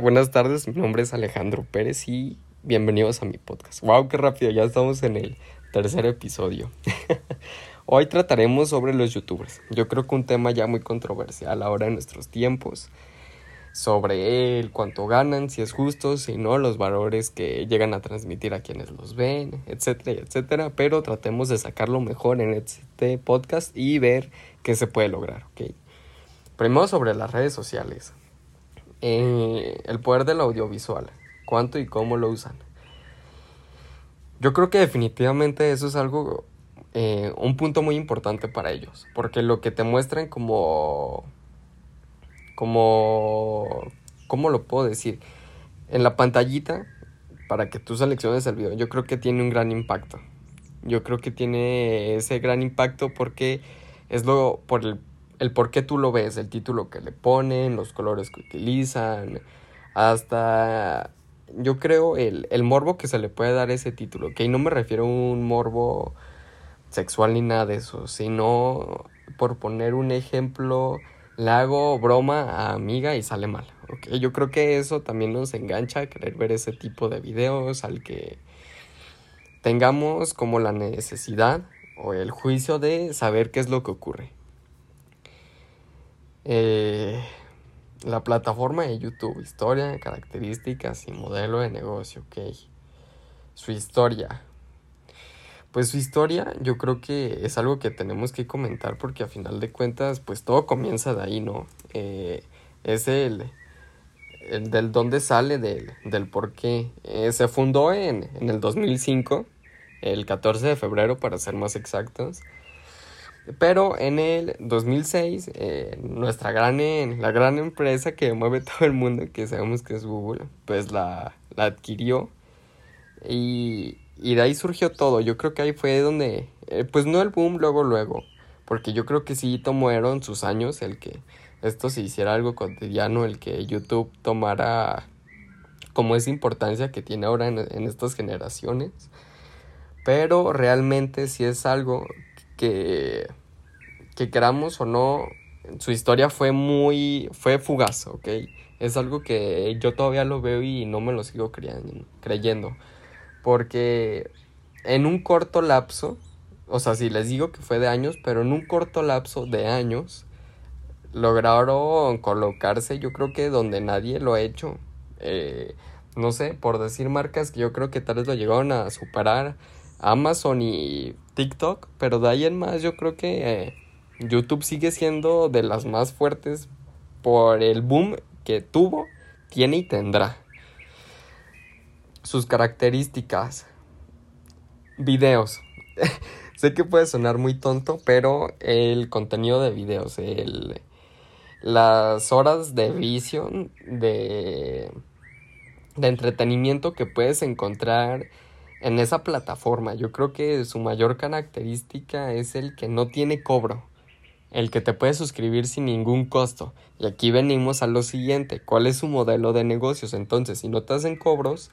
Buenas tardes. Mi nombre es Alejandro Pérez y bienvenidos a mi podcast. Wow, qué rápido, ya estamos en el tercer episodio. Hoy trataremos sobre los youtubers. Yo creo que un tema ya muy controversial ahora en nuestros tiempos. Sobre él, cuánto ganan, si es justo, si no, los valores que llegan a transmitir a quienes los ven, etcétera, etcétera. Pero tratemos de sacarlo mejor en este podcast y ver qué se puede lograr, ¿ok? Primero sobre las redes sociales. El poder del audiovisual, cuánto y cómo lo usan. Yo creo que definitivamente eso es algo, eh, un punto muy importante para ellos, porque lo que te muestran como, como, ¿cómo lo puedo decir? En la pantallita, para que tú selecciones el video, yo creo que tiene un gran impacto. Yo creo que tiene ese gran impacto porque es lo, por el el por qué tú lo ves, el título que le ponen, los colores que utilizan, hasta yo creo el, el morbo que se le puede dar ese título, que no me refiero a un morbo sexual ni nada de eso, sino por poner un ejemplo, le hago broma a amiga y sale mal. Okay, yo creo que eso también nos engancha a querer ver ese tipo de videos, al que tengamos como la necesidad o el juicio de saber qué es lo que ocurre. Eh, la plataforma de YouTube, historia, características y modelo de negocio, ok. Su historia. Pues su historia yo creo que es algo que tenemos que comentar porque a final de cuentas pues todo comienza de ahí, ¿no? Eh, es el, el, del dónde sale, del, del por qué. Eh, se fundó en, en el 2005, el 14 de febrero para ser más exactos. Pero en el 2006, eh, nuestra gran, la gran empresa que mueve todo el mundo, que sabemos que es Google, pues la, la adquirió. Y, y, de ahí surgió todo. Yo creo que ahí fue donde, eh, pues no el boom luego, luego. Porque yo creo que sí tomaron sus años el que esto se hiciera algo cotidiano, el que YouTube tomara como esa importancia que tiene ahora en, en estas generaciones. Pero realmente sí es algo que, que queramos o no, su historia fue muy, fue fugaz, ¿ok? Es algo que yo todavía lo veo y no me lo sigo creyendo. Porque en un corto lapso, o sea, si les digo que fue de años, pero en un corto lapso de años, lograron colocarse, yo creo que donde nadie lo ha hecho. Eh, no sé, por decir marcas que yo creo que tal vez lo llegaron a superar Amazon y TikTok, pero de ahí en más yo creo que eh, YouTube sigue siendo de las más fuertes por el boom que tuvo, tiene y tendrá. Sus características. Videos. sé que puede sonar muy tonto, pero el contenido de videos, el, las horas de visión, de, de entretenimiento que puedes encontrar en esa plataforma. Yo creo que su mayor característica es el que no tiene cobro, el que te puedes suscribir sin ningún costo. Y aquí venimos a lo siguiente, ¿cuál es su modelo de negocios? Entonces, si no te hacen cobros,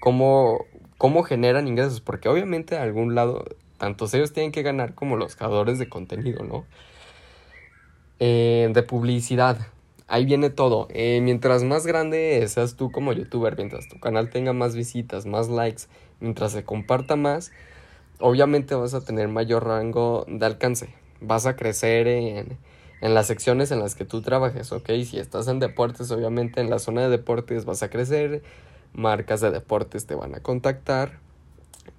¿cómo, cómo generan ingresos? Porque obviamente de algún lado, tantos ellos tienen que ganar como los creadores de contenido, ¿no? Eh, de publicidad ahí viene todo. Eh, mientras más grande seas tú como youtuber, mientras tu canal tenga más visitas, más likes, mientras se comparta más, obviamente vas a tener mayor rango de alcance. Vas a crecer en, en las secciones en las que tú trabajes, ¿ok? Si estás en deportes, obviamente en la zona de deportes vas a crecer, marcas de deportes te van a contactar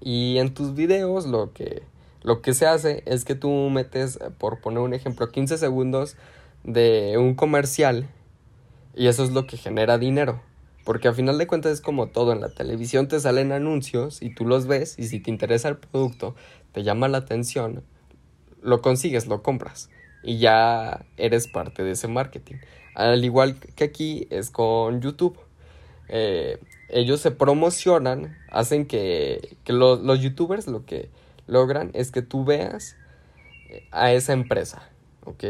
y en tus videos lo que, lo que se hace es que tú metes, por poner un ejemplo, 15 segundos de un comercial y eso es lo que genera dinero. Porque a final de cuentas es como todo, en la televisión te salen anuncios y tú los ves y si te interesa el producto, te llama la atención, lo consigues, lo compras y ya eres parte de ese marketing. Al igual que aquí es con YouTube. Eh, ellos se promocionan, hacen que, que los, los youtubers lo que logran es que tú veas a esa empresa, ¿ok?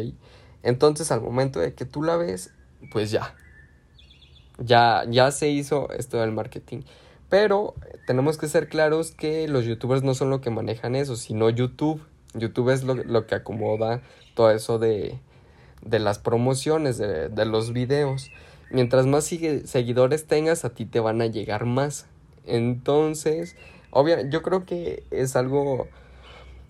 Entonces al momento de que tú la ves, pues ya. Ya, ya se hizo esto del marketing. Pero tenemos que ser claros que los youtubers no son lo que manejan eso, sino YouTube. YouTube es lo, que acomoda todo eso de, de las promociones, de, de, los videos. mientras más seguidores tengas, a ti te van a llegar más. Entonces, obvio, yo creo que es algo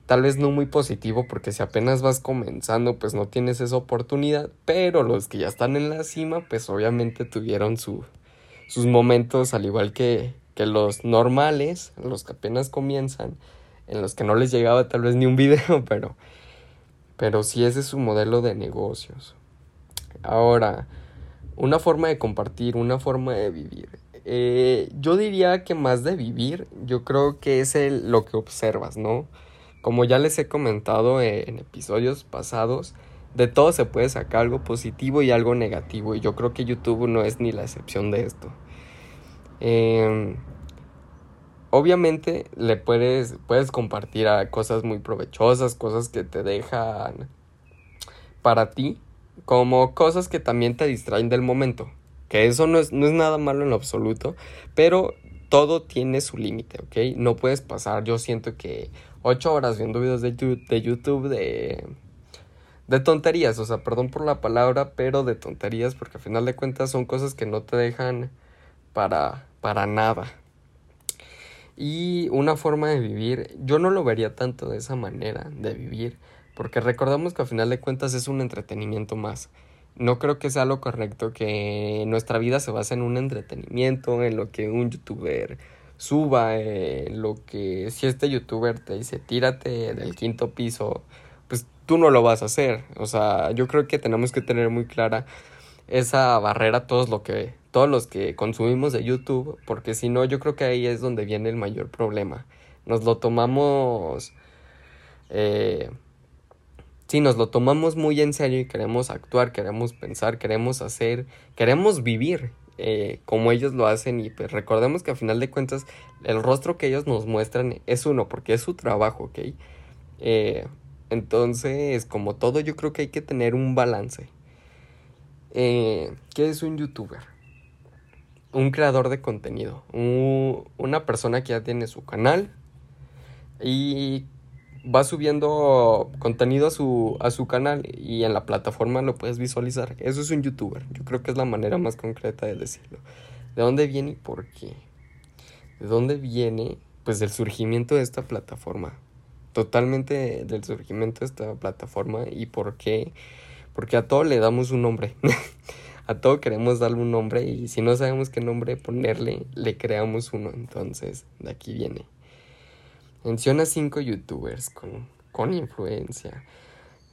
tal vez no muy positivo porque si apenas vas comenzando pues no tienes esa oportunidad, pero los que ya están en la cima pues obviamente tuvieron su, sus momentos al igual que, que los normales, los que apenas comienzan, en los que no les llegaba tal vez ni un video, pero, pero sí ese es su modelo de negocios. Ahora, una forma de compartir, una forma de vivir. Eh, yo diría que más de vivir, yo creo que es el, lo que observas, ¿no? Como ya les he comentado en episodios pasados, de todo se puede sacar algo positivo y algo negativo. Y yo creo que YouTube no es ni la excepción de esto. Em, obviamente le puedes, puedes compartir cosas muy provechosas, cosas que te dejan para ti, como cosas que también te distraen del momento. Que eso no es, no es nada malo en lo absoluto, pero todo tiene su límite, ¿ok? No puedes pasar, yo siento que ocho horas viendo videos de, YouTube de, de tonterías, o sea, perdón por la palabra, pero de tonterías, porque al final de cuentas son cosas que no te dejan para, para nada. Y una forma de vivir, yo no lo vería tanto de esa manera de vivir, porque recordamos que al final de cuentas es un entretenimiento más. No creo que sea lo correcto que nuestra vida se base en un entretenimiento, en lo que un youtuber suba eh, lo que si este youtuber te dice tírate del quinto piso, pues tú no lo vas a hacer. O sea, yo creo que tenemos que tener muy clara esa barrera todos lo que todos los que consumimos de YouTube, porque si no yo creo que ahí es donde viene el mayor problema. Nos lo tomamos eh, si nos lo tomamos muy en serio y queremos actuar, queremos pensar, queremos hacer, queremos vivir eh, como ellos lo hacen y pues recordemos que a final de cuentas el rostro que ellos nos muestran es uno porque es su trabajo, ¿ok? Eh, entonces, como todo, yo creo que hay que tener un balance. Eh, ¿Qué es un youtuber? Un creador de contenido, una persona que ya tiene su canal y va subiendo contenido a su, a su canal y en la plataforma lo puedes visualizar. Eso es un youtuber. Yo creo que es la manera más concreta de decirlo. ¿De dónde viene y por qué? ¿De dónde viene? Pues del surgimiento de esta plataforma. Totalmente del surgimiento de esta plataforma y por qué. Porque a todo le damos un nombre. a todo queremos darle un nombre y si no sabemos qué nombre ponerle, le creamos uno. Entonces, de aquí viene. Menciona cinco youtubers con, con influencia.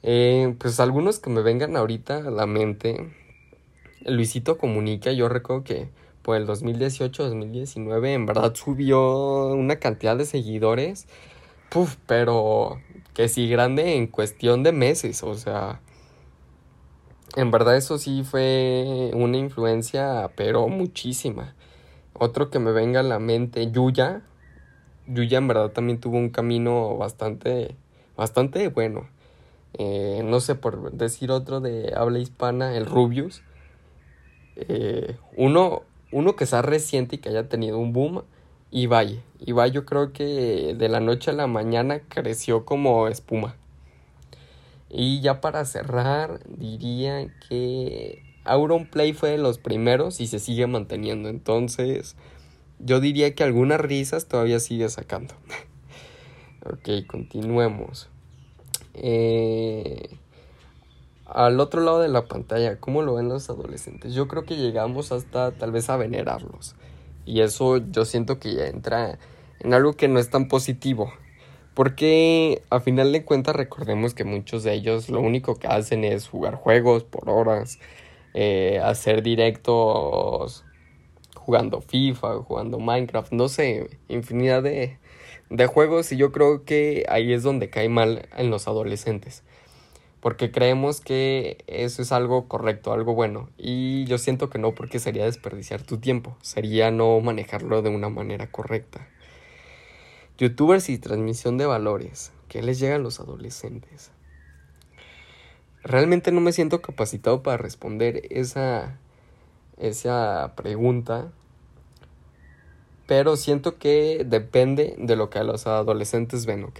Eh, pues algunos que me vengan ahorita a la mente. Luisito Comunica, yo recuerdo que por el 2018-2019 en verdad subió una cantidad de seguidores. Pero que sí grande en cuestión de meses, o sea... En verdad eso sí fue una influencia, pero muchísima. Otro que me venga a la mente, Yuya, Yuya en verdad también tuvo un camino bastante, bastante bueno. Eh, no sé, por decir otro de habla hispana, el Rubius. Eh, uno, uno que sea reciente y que haya tenido un boom, Ibai. Ibai yo creo que de la noche a la mañana creció como espuma. Y ya para cerrar, diría que Auronplay fue de los primeros y se sigue manteniendo. Entonces, yo diría que algunas risas todavía sigue sacando. ok, continuemos. Eh, al otro lado de la pantalla, ¿cómo lo ven los adolescentes? Yo creo que llegamos hasta tal vez a venerarlos. Y eso yo siento que ya entra en algo que no es tan positivo. Porque a final de cuentas recordemos que muchos de ellos lo único que hacen es jugar juegos por horas, eh, hacer directos jugando FIFA, jugando Minecraft, no sé, infinidad de, de juegos y yo creo que ahí es donde cae mal en los adolescentes. Porque creemos que eso es algo correcto, algo bueno. Y yo siento que no, porque sería desperdiciar tu tiempo. Sería no manejarlo de una manera correcta. Youtubers y transmisión de valores. ¿Qué les llega a los adolescentes? Realmente no me siento capacitado para responder esa, esa pregunta pero siento que depende de lo que los adolescentes ven, ¿ok?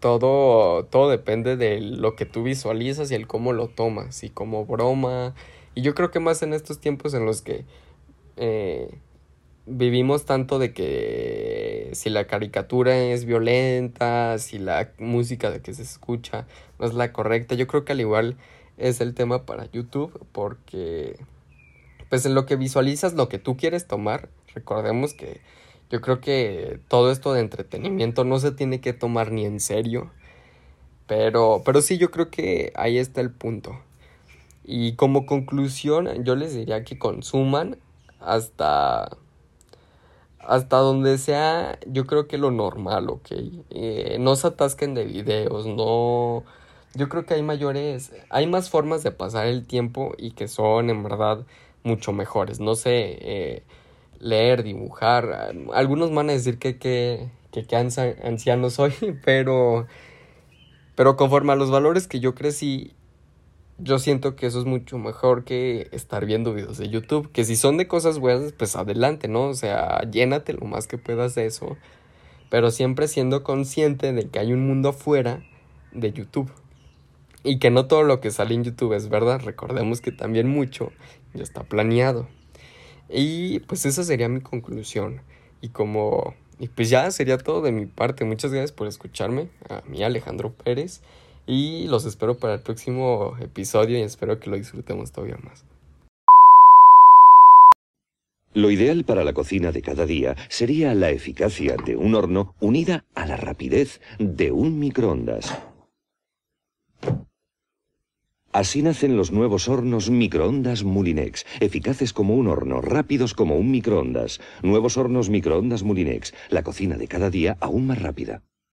Todo, todo depende de lo que tú visualizas y el cómo lo tomas, si como broma, Y yo creo que más en estos tiempos en los que eh, vivimos tanto de que si la caricatura es violenta, si la música de que se escucha no es la correcta, yo creo que al igual es el tema para YouTube porque pues en lo que visualizas lo que tú quieres tomar, recordemos que yo creo que todo esto de entretenimiento no se tiene que tomar ni en serio, pero pero sí yo creo que ahí está el punto. Y como conclusión, yo les diría que consuman hasta hasta donde sea, yo creo que lo normal, ¿ok? Eh, no se atasquen de videos, no... Yo creo que hay mayores, hay más formas de pasar el tiempo y que son en verdad mucho mejores. No sé, eh, leer, dibujar. Algunos van a decir que que, que, que anciano soy, pero, pero conforme a los valores que yo crecí yo siento que eso es mucho mejor que estar viendo videos de YouTube. Que si son de cosas buenas, pues adelante, ¿no? O sea, llénate lo más que puedas de eso. Pero siempre siendo consciente de que hay un mundo afuera de YouTube. Y que no todo lo que sale en YouTube es verdad. Recordemos que también mucho ya está planeado. Y pues esa sería mi conclusión. Y como... Y pues ya sería todo de mi parte. Muchas gracias por escucharme. A mí Alejandro Pérez. Y los espero para el próximo episodio y espero que lo disfrutemos todavía más. Lo ideal para la cocina de cada día sería la eficacia de un horno unida a la rapidez de un microondas. Así nacen los nuevos hornos microondas Mulinex, eficaces como un horno, rápidos como un microondas. Nuevos hornos microondas Mulinex, la cocina de cada día aún más rápida.